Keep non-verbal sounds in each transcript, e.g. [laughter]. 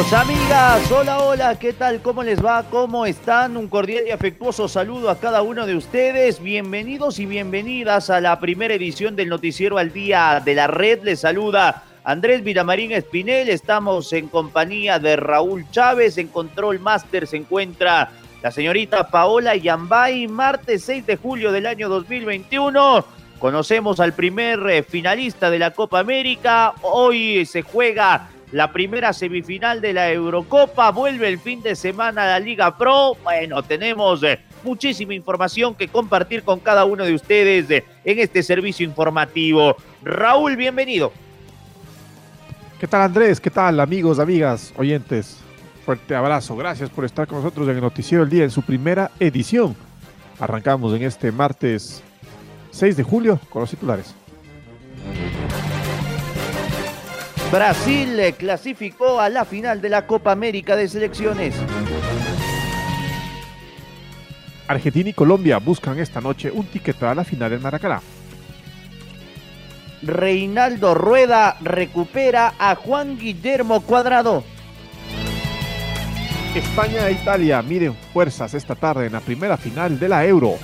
Amigas, hola, hola, ¿qué tal? ¿Cómo les va? ¿Cómo están? Un cordial y afectuoso saludo a cada uno de ustedes. Bienvenidos y bienvenidas a la primera edición del Noticiero al Día de la Red. Les saluda Andrés Vilamarín Espinel. Estamos en compañía de Raúl Chávez. En Control Master se encuentra la señorita Paola Yambay. Martes 6 de julio del año 2021. Conocemos al primer eh, finalista de la Copa América. Hoy se juega la primera semifinal de la Eurocopa, vuelve el fin de semana la Liga Pro. Bueno, tenemos eh, muchísima información que compartir con cada uno de ustedes eh, en este servicio informativo. Raúl, bienvenido. ¿Qué tal Andrés? ¿Qué tal amigos, amigas, oyentes? Fuerte abrazo. Gracias por estar con nosotros en el Noticiero del Día en su primera edición. Arrancamos en este martes 6 de julio con los titulares. Brasil clasificó a la final de la Copa América de Selecciones. Argentina y Colombia buscan esta noche un ticket a la final en Maracaná. Reinaldo Rueda recupera a Juan Guillermo Cuadrado. España e Italia miden fuerzas esta tarde en la primera final de la Euro.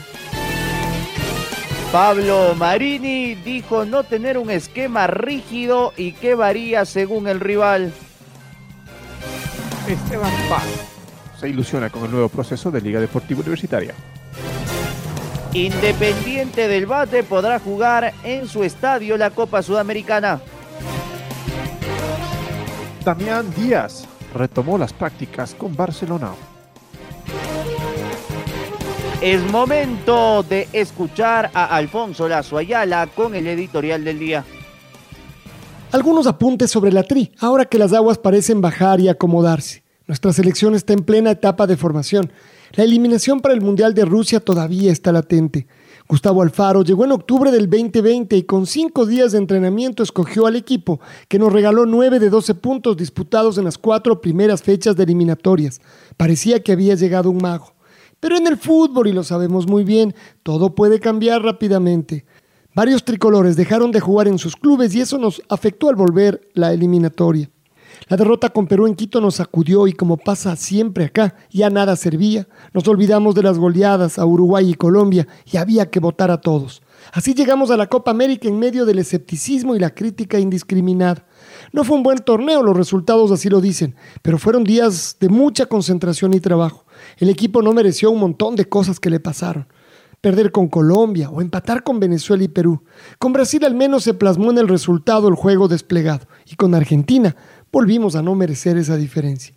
Pablo Marini dijo no tener un esquema rígido y que varía según el rival. Esteban Paz se ilusiona con el nuevo proceso de Liga Deportiva Universitaria. Independiente del Bate podrá jugar en su estadio la Copa Sudamericana. Damián Díaz retomó las prácticas con Barcelona. Es momento de escuchar a Alfonso Lazo Ayala con el editorial del día. Algunos apuntes sobre la tri, ahora que las aguas parecen bajar y acomodarse. Nuestra selección está en plena etapa de formación. La eliminación para el Mundial de Rusia todavía está latente. Gustavo Alfaro llegó en octubre del 2020 y con cinco días de entrenamiento escogió al equipo que nos regaló nueve de 12 puntos disputados en las cuatro primeras fechas de eliminatorias. Parecía que había llegado un mago. Pero en el fútbol, y lo sabemos muy bien, todo puede cambiar rápidamente. Varios tricolores dejaron de jugar en sus clubes y eso nos afectó al volver la eliminatoria. La derrota con Perú en Quito nos sacudió y como pasa siempre acá, ya nada servía. Nos olvidamos de las goleadas a Uruguay y Colombia y había que votar a todos. Así llegamos a la Copa América en medio del escepticismo y la crítica indiscriminada. No fue un buen torneo, los resultados así lo dicen, pero fueron días de mucha concentración y trabajo. El equipo no mereció un montón de cosas que le pasaron. Perder con Colombia o empatar con Venezuela y Perú. Con Brasil al menos se plasmó en el resultado el juego desplegado. Y con Argentina volvimos a no merecer esa diferencia.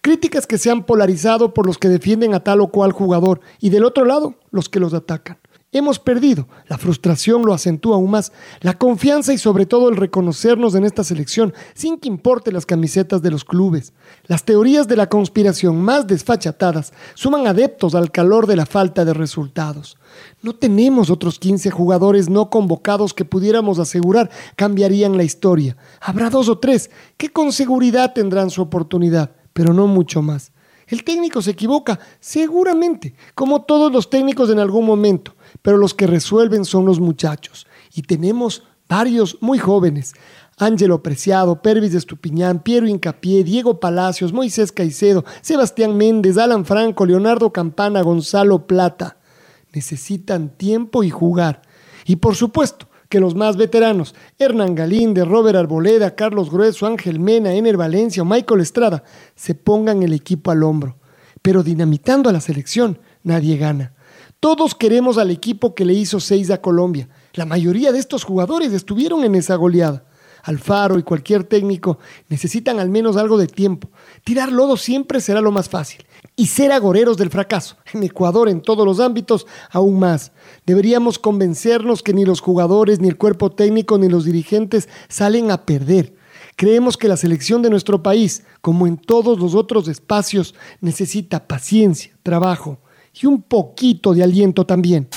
Críticas que se han polarizado por los que defienden a tal o cual jugador y del otro lado los que los atacan. Hemos perdido, la frustración lo acentúa aún más, la confianza y sobre todo el reconocernos en esta selección, sin que importe las camisetas de los clubes. Las teorías de la conspiración más desfachatadas suman adeptos al calor de la falta de resultados. No tenemos otros 15 jugadores no convocados que pudiéramos asegurar cambiarían la historia. Habrá dos o tres que con seguridad tendrán su oportunidad, pero no mucho más. El técnico se equivoca, seguramente, como todos los técnicos en algún momento pero los que resuelven son los muchachos. Y tenemos varios muy jóvenes. Ángelo Preciado, Pervis Estupiñán, Piero Incapié, Diego Palacios, Moisés Caicedo, Sebastián Méndez, Alan Franco, Leonardo Campana, Gonzalo Plata. Necesitan tiempo y jugar. Y por supuesto que los más veteranos, Hernán Galíndez, Robert Arboleda, Carlos Grueso, Ángel Mena, Ener Valencia o Michael Estrada, se pongan el equipo al hombro. Pero dinamitando a la selección, nadie gana. Todos queremos al equipo que le hizo seis a Colombia. La mayoría de estos jugadores estuvieron en esa goleada. Alfaro y cualquier técnico necesitan al menos algo de tiempo. Tirar lodo siempre será lo más fácil. Y ser agoreros del fracaso. En Ecuador, en todos los ámbitos, aún más. Deberíamos convencernos que ni los jugadores, ni el cuerpo técnico, ni los dirigentes salen a perder. Creemos que la selección de nuestro país, como en todos los otros espacios, necesita paciencia, trabajo y un poquito de aliento también.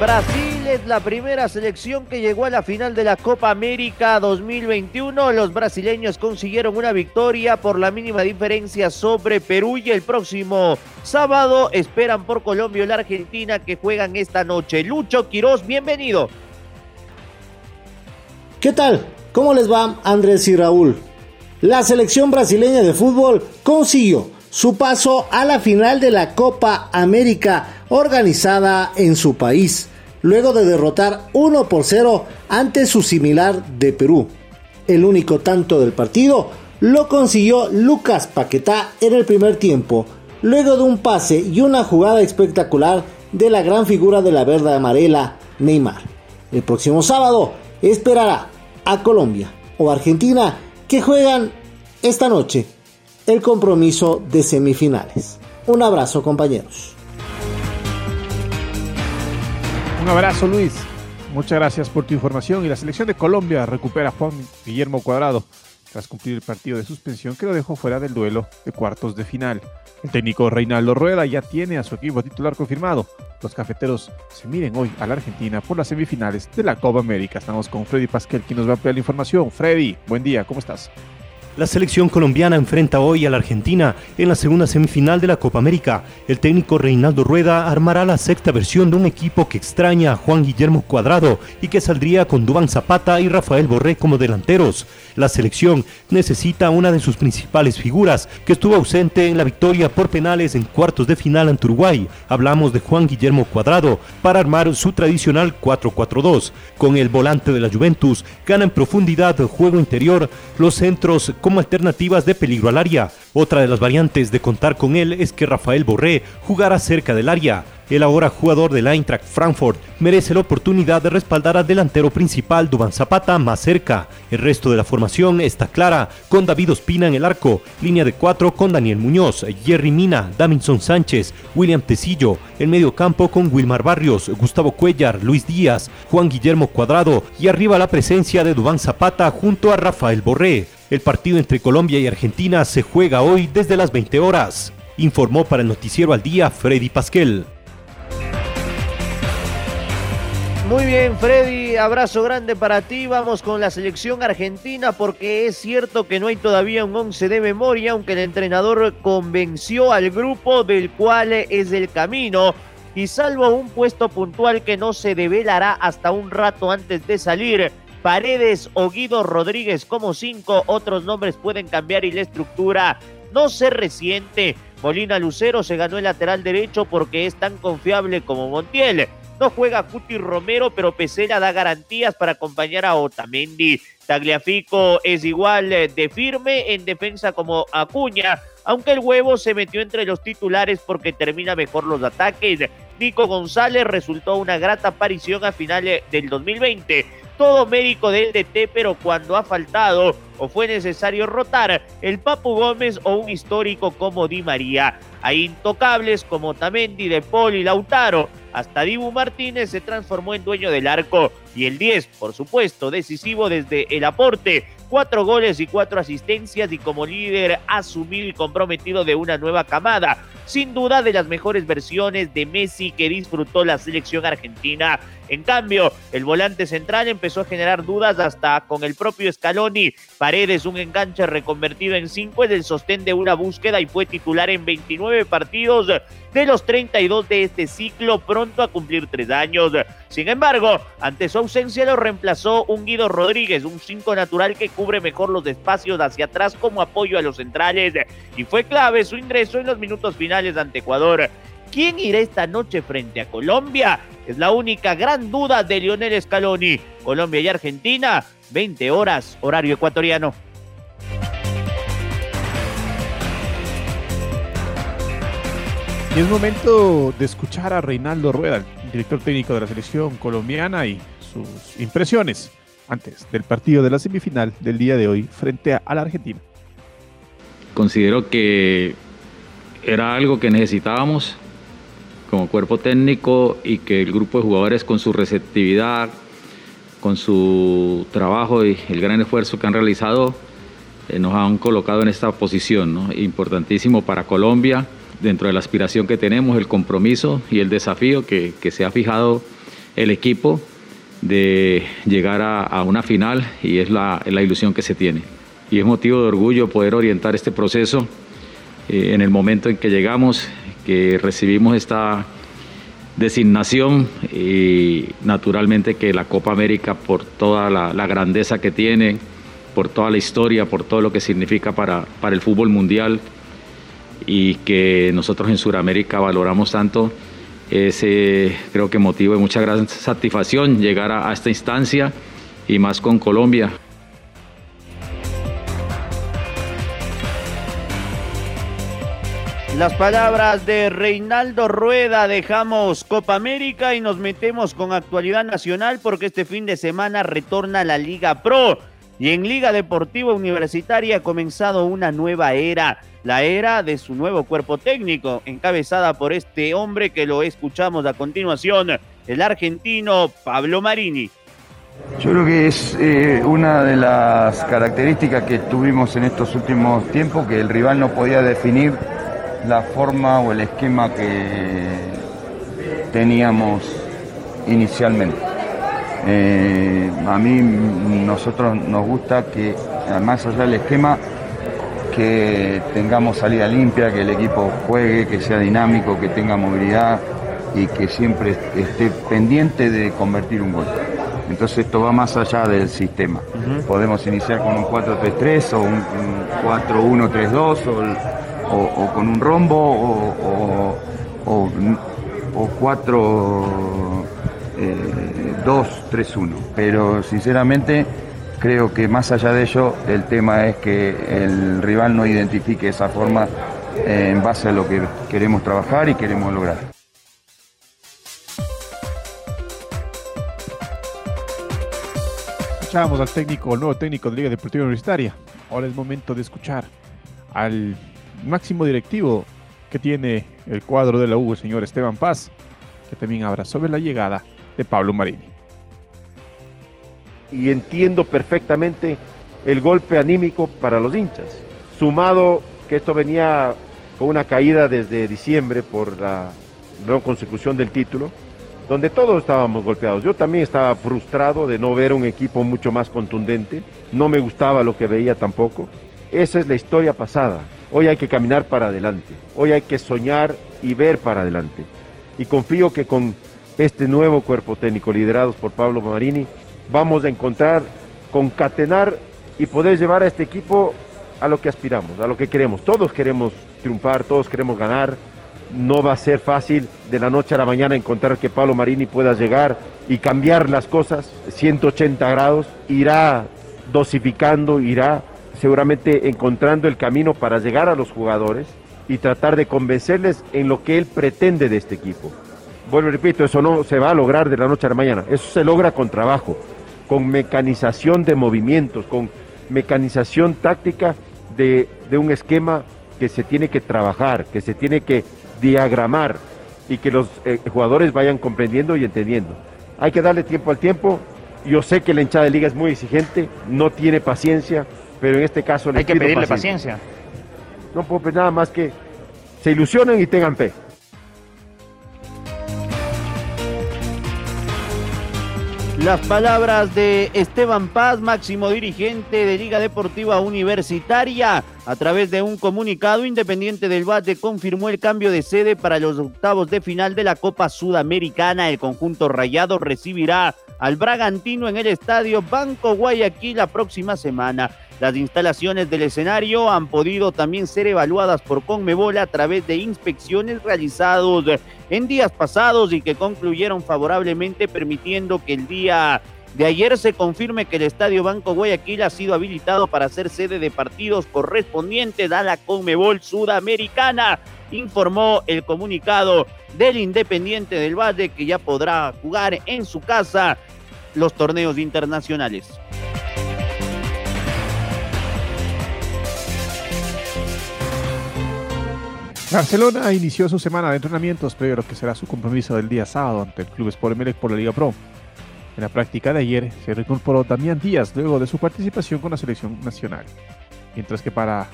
Brasil es la primera selección que llegó a la final de la Copa América 2021. Los brasileños consiguieron una victoria por la mínima diferencia sobre Perú y el próximo sábado esperan por Colombia y la Argentina que juegan esta noche. Lucho Quiroz, bienvenido. ¿Qué tal? ¿Cómo les va Andrés y Raúl? La selección brasileña de fútbol consiguió su paso a la final de la Copa América organizada en su país luego de derrotar 1 por 0 ante su similar de Perú. El único tanto del partido lo consiguió Lucas Paquetá en el primer tiempo, luego de un pase y una jugada espectacular de la gran figura de la verde amarela, Neymar. El próximo sábado esperará a Colombia o Argentina que juegan esta noche el compromiso de semifinales. Un abrazo compañeros. Un abrazo Luis, muchas gracias por tu información y la selección de Colombia recupera a Juan Guillermo Cuadrado tras cumplir el partido de suspensión que lo dejó fuera del duelo de cuartos de final. El técnico Reinaldo Rueda ya tiene a su equipo titular confirmado. Los cafeteros se miden hoy a la Argentina por las semifinales de la Copa América. Estamos con Freddy Pasquel, quien nos va a ampliar la información. Freddy, buen día, ¿cómo estás? La selección colombiana enfrenta hoy a la Argentina en la segunda semifinal de la Copa América. El técnico Reinaldo Rueda armará la sexta versión de un equipo que extraña a Juan Guillermo Cuadrado y que saldría con Dubán Zapata y Rafael Borré como delanteros. La selección necesita una de sus principales figuras, que estuvo ausente en la victoria por penales en cuartos de final ante Uruguay. Hablamos de Juan Guillermo Cuadrado para armar su tradicional 4-4-2. Con el volante de la Juventus, gana en profundidad juego interior, los centros como alternativas de peligro al área. Otra de las variantes de contar con él es que Rafael Borré jugará cerca del área. El ahora jugador del Eintracht Frankfurt merece la oportunidad de respaldar al delantero principal Dubán Zapata más cerca. El resto de la formación está clara, con David Ospina en el arco, línea de cuatro con Daniel Muñoz, Jerry Mina, Davinson Sánchez, William Tecillo, el medio campo con Wilmar Barrios, Gustavo Cuellar, Luis Díaz, Juan Guillermo Cuadrado y arriba la presencia de Dubán Zapata junto a Rafael Borré. El partido entre Colombia y Argentina se juega hoy desde las 20 horas. Informó para el noticiero al día Freddy Pasquel. Muy bien, Freddy, abrazo grande para ti. Vamos con la selección argentina porque es cierto que no hay todavía un 11 de memoria, aunque el entrenador convenció al grupo del cual es el camino. Y salvo un puesto puntual que no se develará hasta un rato antes de salir, Paredes o Guido Rodríguez como cinco, otros nombres pueden cambiar y la estructura no se resiente. Molina Lucero se ganó el lateral derecho porque es tan confiable como Montiel. No juega Cuti Romero, pero Pesela da garantías para acompañar a Otamendi. Tagliafico es igual de firme en defensa como Acuña, aunque el huevo se metió entre los titulares porque termina mejor los ataques. Nico González resultó una grata aparición a finales del 2020. Todo médico del DT, pero cuando ha faltado o fue necesario rotar, el Papu Gómez o un histórico como Di María. Hay intocables como Tamendi, De Paul y Lautaro. Hasta Dibu Martínez se transformó en dueño del arco. Y el 10, por supuesto, decisivo desde el aporte. Cuatro goles y cuatro asistencias y como líder asumido y comprometido de una nueva camada. Sin duda de las mejores versiones de Messi que disfrutó la selección argentina. En cambio, el volante central empezó a generar dudas hasta con el propio Scaloni. Paredes, un enganche reconvertido en cinco, es el sostén de una búsqueda y fue titular en 29 partidos de los 32 de este ciclo, pronto a cumplir tres años. Sin embargo, ante su ausencia lo reemplazó un Guido Rodríguez, un cinco natural que cubre mejor los espacios hacia atrás como apoyo a los centrales. Y fue clave su ingreso en los minutos finales ante Ecuador. ¿Quién irá esta noche frente a Colombia? Es la única gran duda de Lionel Scaloni. Colombia y Argentina, 20 horas, horario ecuatoriano. Y es momento de escuchar a Reinaldo Rueda, el director técnico de la selección colombiana, y sus impresiones antes del partido de la semifinal del día de hoy frente a la Argentina. Considero que era algo que necesitábamos como cuerpo técnico y que el grupo de jugadores con su receptividad, con su trabajo y el gran esfuerzo que han realizado, eh, nos han colocado en esta posición, importantísimo para Colombia dentro de la aspiración que tenemos, el compromiso y el desafío que, se ha fijado el equipo de llegar a, una final y es la, ilusión que se tiene. Y es motivo de orgullo poder orientar este proceso eh, en el momento en que llegamos, que recibimos esta designación y naturalmente que la Copa América por toda la, grandeza que tiene, por toda la historia, por todo lo que significa para, para el fútbol mundial, y que nosotros en Sudamérica valoramos tanto, es creo que motivo de mucha gran satisfacción llegar a esta instancia y más con Colombia. Las palabras de Reinaldo Rueda, dejamos Copa América y nos metemos con actualidad nacional porque este fin de semana retorna la Liga Pro y en Liga Deportiva Universitaria ha comenzado una nueva era la era de su nuevo cuerpo técnico, encabezada por este hombre que lo escuchamos a continuación, el argentino Pablo Marini. Yo creo que es eh, una de las características que tuvimos en estos últimos tiempos, que el rival no podía definir la forma o el esquema que teníamos inicialmente. Eh, a mí, nosotros nos gusta que, además allá del esquema, que tengamos salida limpia, que el equipo juegue, que sea dinámico, que tenga movilidad y que siempre esté pendiente de convertir un gol. Entonces esto va más allá del sistema. Podemos iniciar con un 4-3-3 o un, 4-1-3-2 o, con un rombo o, o 4-2-3-1. Eh, Pero sinceramente Creo que más allá de ello, el tema es que el rival no identifique esa forma eh, en base a lo que queremos trabajar y queremos lograr. Al técnico, el nuevo técnico de Liga Deportiva Universitaria. Ahora es momento de escuchar al máximo directivo que tiene el cuadro de la U, señor Esteban Paz, que también habla sobre la llegada de Pablo Marini y entiendo perfectamente el golpe anímico para los hinchas. Sumado que esto venía con una caída desde diciembre por la no consecución del título, donde todos estábamos golpeados. Yo también estaba frustrado de no ver un equipo mucho más contundente, no me gustaba lo que veía tampoco. Esa es la historia pasada. Hoy hay que caminar para adelante, hoy hay que soñar y ver para adelante. Y confío que con este nuevo cuerpo técnico liderados por Pablo Marini vamos a encontrar, concatenar y poder llevar a este equipo a lo que aspiramos, a lo que queremos. Todos queremos triunfar, todos queremos ganar. No va a ser fácil de la noche a la mañana encontrar que Pablo Marini pueda llegar y cambiar las cosas 180 grados. Irá dosificando, irá seguramente encontrando el camino para llegar a los jugadores y tratar de convencerles en lo que él pretende de este equipo. Bueno, repito, eso no se va a lograr de la noche a la mañana, eso se logra con trabajo, con mecanización de movimientos, con mecanización táctica de, un esquema que se tiene que trabajar, que se tiene que diagramar y que los eh, jugadores vayan comprendiendo y entendiendo. Hay que darle tiempo al tiempo. Yo sé que la hinchada de liga es muy exigente, no tiene paciencia, pero en este caso hay que pedirle paciencia. No puedo pedir nada más que se ilusionen y tengan fe. Las palabras de Esteban Paz, máximo dirigente de Liga Deportiva Universitaria. A través de un comunicado, Independiente del Valle confirmó el cambio de sede para los octavos de final de la Copa Sudamericana. El conjunto rayado recibirá al Bragantino en el estadio Banco Guayaquil la próxima semana. Las instalaciones del escenario han podido también ser evaluadas por Conmebol a través de inspecciones realizadas en días pasados y que concluyeron favorablemente permitiendo que el día de ayer se confirme que el Estadio Banco Guayaquil ha sido habilitado para ser sede de partidos correspondientes a la Conmebol Sudamericana, informó el comunicado del Independiente del Valle que ya podrá jugar en su casa los torneos internacionales. Barcelona inició su semana de entrenamientos previo a lo que será su compromiso del día sábado ante el Club Sport Emelec por la Liga Pro. En la práctica de ayer se reincorporó Damián Díaz luego de su participación con la selección nacional. Mientras que para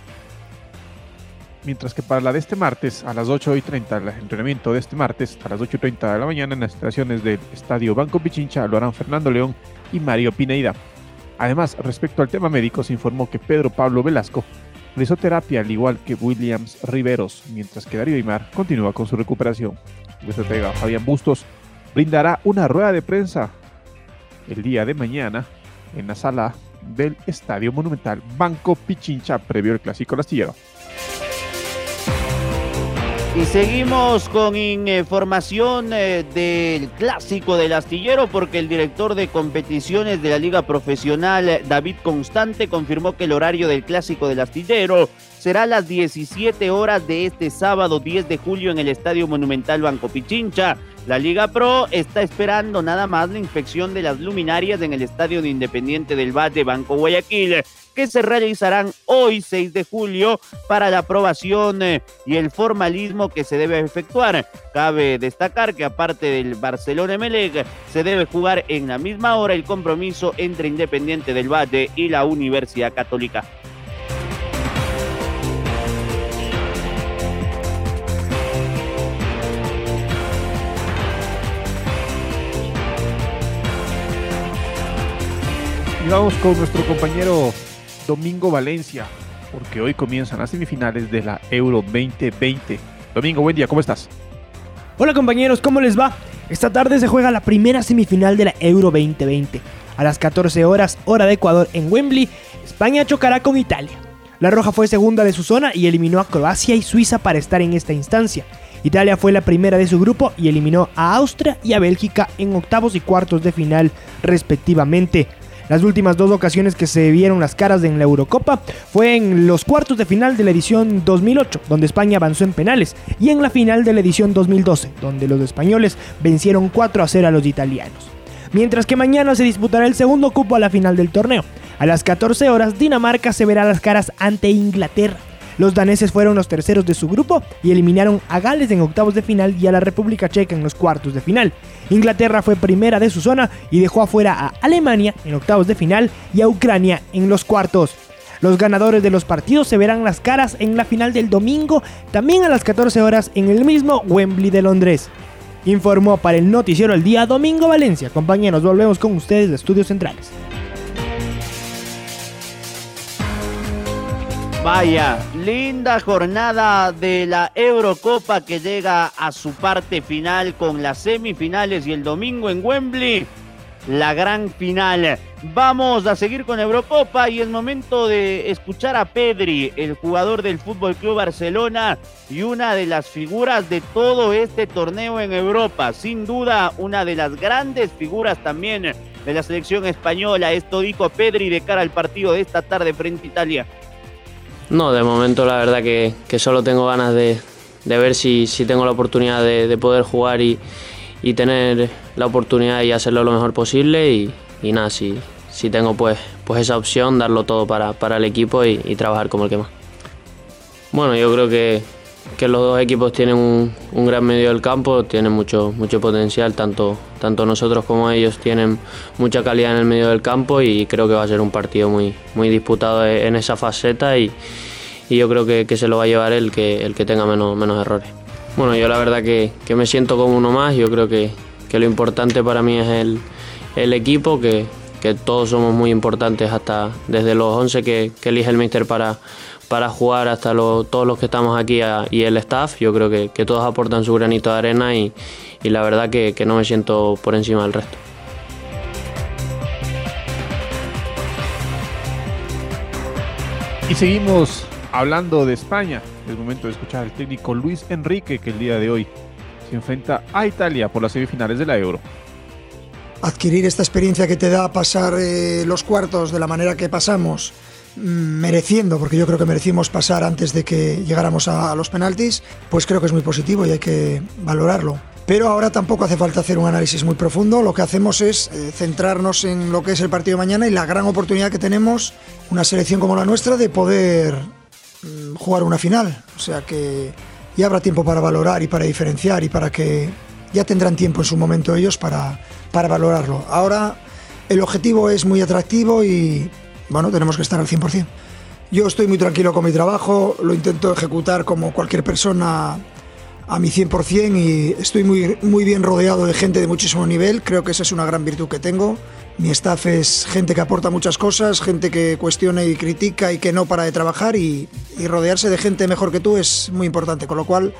mientras que para la de este martes a las 8 y 30, el entrenamiento de este martes a las 8 y 30 de la mañana en las instalaciones del Estadio Banco Pichincha lo harán Fernando León y Mario Pineida. Además, respecto al tema médico, se informó que Pedro Pablo Velasco realizó al igual que Williams Riveros, mientras que Darío Aymar continúa con su recuperación. El estratega Fabián Bustos brindará una rueda de prensa el día de mañana en la sala del Estadio Monumental Banco Pichincha previo al Clásico Lastillero. Y seguimos con información eh, del clásico del astillero porque el director de competiciones de la Liga Profesional, David Constante, confirmó que el horario del clásico del astillero será a las 17 horas de este sábado 10 de julio en el Estadio Monumental Banco Pichincha. La Liga Pro está esperando nada más la inspección de las luminarias en el Estadio de Independiente del Valle Banco Guayaquil que se realizarán hoy 6 de julio para la aprobación eh, y el formalismo que se debe efectuar. Cabe destacar que aparte del Barcelona Emelec se debe jugar en la misma hora el compromiso entre Independiente del Valle y la Universidad Católica. Y vamos con nuestro compañero Domingo Valencia, porque hoy comienzan las semifinales de la Euro 2020. Domingo, buen día, ¿cómo estás? Hola compañeros, ¿cómo les va? Esta tarde se juega la primera semifinal de la Euro 2020. A las 14 horas, hora de Ecuador en Wembley, España chocará con Italia. La Roja fue segunda de su zona y eliminó a Croacia y Suiza para estar en esta instancia. Italia fue la primera de su grupo y eliminó a Austria y a Bélgica en octavos y cuartos de final respectivamente. Las últimas dos ocasiones que se vieron las caras en la Eurocopa fue en los cuartos de final de la edición 2008, donde España avanzó en penales, y en la final de la edición 2012, donde los españoles vencieron 4 a 0 a los italianos. Mientras que mañana se disputará el segundo cupo a la final del torneo. A las 14 horas, Dinamarca se verá las caras ante Inglaterra. Los daneses fueron los terceros de su grupo y eliminaron a Gales en octavos de final y a la República Checa en los cuartos de final. Inglaterra fue primera de su zona y dejó afuera a Alemania en octavos de final y a Ucrania en los cuartos. Los ganadores de los partidos se verán las caras en la final del domingo, también a las 14 horas en el mismo Wembley de Londres. Informó para el noticiero el día Domingo Valencia. Compañeros, volvemos con ustedes de Estudios Centrales. Vaya, linda jornada de la Eurocopa que llega a su parte final con las semifinales y el domingo en Wembley, la gran final. Vamos a seguir con Eurocopa y es momento de escuchar a Pedri, el jugador del Fútbol Club Barcelona y una de las figuras de todo este torneo en Europa. Sin duda, una de las grandes figuras también de la selección española. Esto dijo Pedri de cara al partido de esta tarde frente a Italia. No, de momento la verdad que, solo tengo ganas de, ver si, tengo la oportunidad de, poder jugar y, tener la oportunidad y hacerlo lo mejor posible y, nada, si, si tengo pues, pues esa opción, darlo todo para, el equipo y, trabajar como el que más. Bueno, yo creo que, los dos equipos tienen un, gran medio del campo, tienen mucho, mucho potencial, tanto, tanto nosotros como ellos tienen mucha calidad en el medio del campo y creo que va a ser un partido muy, muy disputado en esa faceta y, yo creo que, se lo va a llevar el que, el que tenga menos, menos errores. Bueno, yo la verdad que, me siento como uno más, yo creo que, lo importante para mí es el, equipo, que, todos somos muy importantes hasta desde los 11 que, elige el míster para, para jugar hasta todos los que estamos aquí y el staff. Yo creo que, todos aportan su granito de arena y, la verdad que, no me siento por encima del resto. Y seguimos hablando de España. Es momento de escuchar al técnico Luis Enrique que el día de hoy se enfrenta a Italia por las semifinales de la Euro. adquirir esta experiencia que te da pasar eh, los cuartos de la manera que pasamos, mereciendo, porque yo creo que merecimos pasar antes de que llegáramos a, a los penaltis, pues creo que es muy positivo y hay que valorarlo. Pero ahora tampoco hace falta hacer un análisis muy profundo, lo que hacemos es eh, centrarnos en lo que es el partido de mañana y la gran oportunidad que tenemos, una selección como la nuestra, de poder mm, jugar una final. O sea que ya habrá tiempo para valorar y para diferenciar y para que ya tendrán tiempo en su momento ellos para, para valorarlo. Ahora el objetivo es muy atractivo y bueno, tenemos que estar al 100%. Yo estoy muy tranquilo con mi trabajo, lo intento ejecutar como cualquier persona a mi 100% y estoy muy, muy bien rodeado de gente de muchísimo nivel, creo que esa es una gran virtud que tengo. Mi staff es gente que aporta muchas cosas, gente que cuestiona y critica y que no para de trabajar y, rodearse de gente mejor que tú es muy importante, con lo cual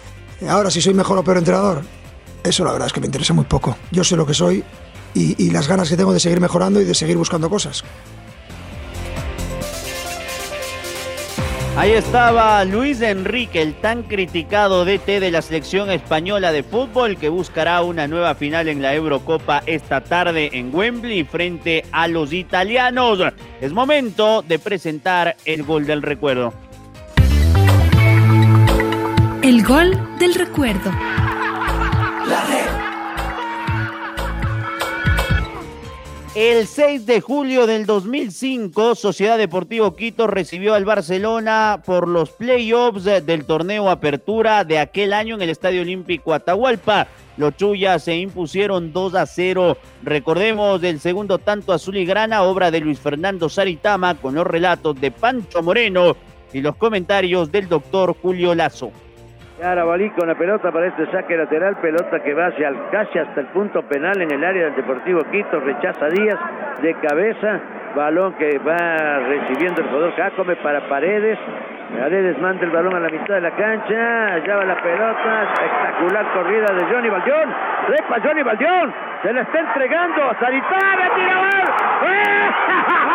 ahora si soy mejor o peor entrenador, eso la verdad es que me interesa muy poco. Yo sé lo que soy y las ganas que tengo de seguir mejorando y de seguir buscando cosas. Ahí estaba Luis Enrique, el tan criticado DT de la selección española de fútbol que buscará una nueva final en la Eurocopa esta tarde en Wembley frente a los italianos. Es momento de presentar el gol del recuerdo. El gol del recuerdo. El 6 de julio del 2005, Sociedad Deportivo Quito recibió al Barcelona por los playoffs del torneo Apertura de aquel año en el Estadio Olímpico Atahualpa. Los Chuyas se impusieron 2 a 0. Recordemos del segundo tanto azul y grana, obra de Luis Fernando Saritama, con los relatos de Pancho Moreno y los comentarios del doctor Julio Lazo. Arabalí con la pelota para este saque lateral, pelota que va hacia el, casi hasta el punto penal en el área del Deportivo Quito, rechaza Díaz de cabeza, balón que va recibiendo el jugador Jacome para Paredes, Paredes manda el balón a la mitad de la cancha, allá va la pelota, espectacular corrida de Johnny Baldión, trepa Johnny Baldión, se la está entregando a Saritama, tira gol. [laughs]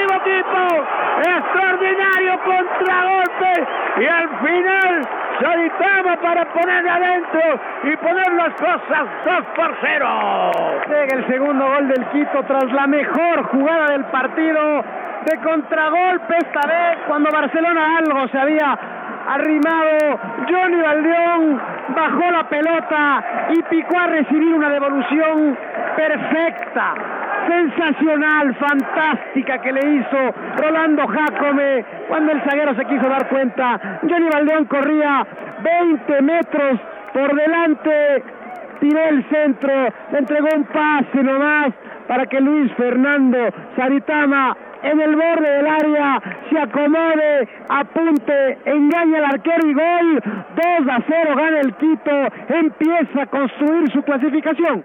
Deportivo Quito! extraordinario contragolpe y al final Saritama para poner adentro y poner las cosas 2 por 0. Llega el segundo gol del Quito tras la mejor jugada del partido de contragolpe esta vez cuando Barcelona algo se había arrimado Johnny Valdeón bajó la pelota y picó a recibir una devolución perfecta sensacional, fantástica que le hizo Rolando Jacome cuando el zaguero se quiso dar cuenta. Johnny Valdeón corría 20 metros por delante, tiró el centro, le entregó un pase nomás para que Luis Fernando Saritama en el borde del área se acomode, apunte, engaña al arquero y gol. 2 a 0 gana el Quito, empieza a construir su clasificación.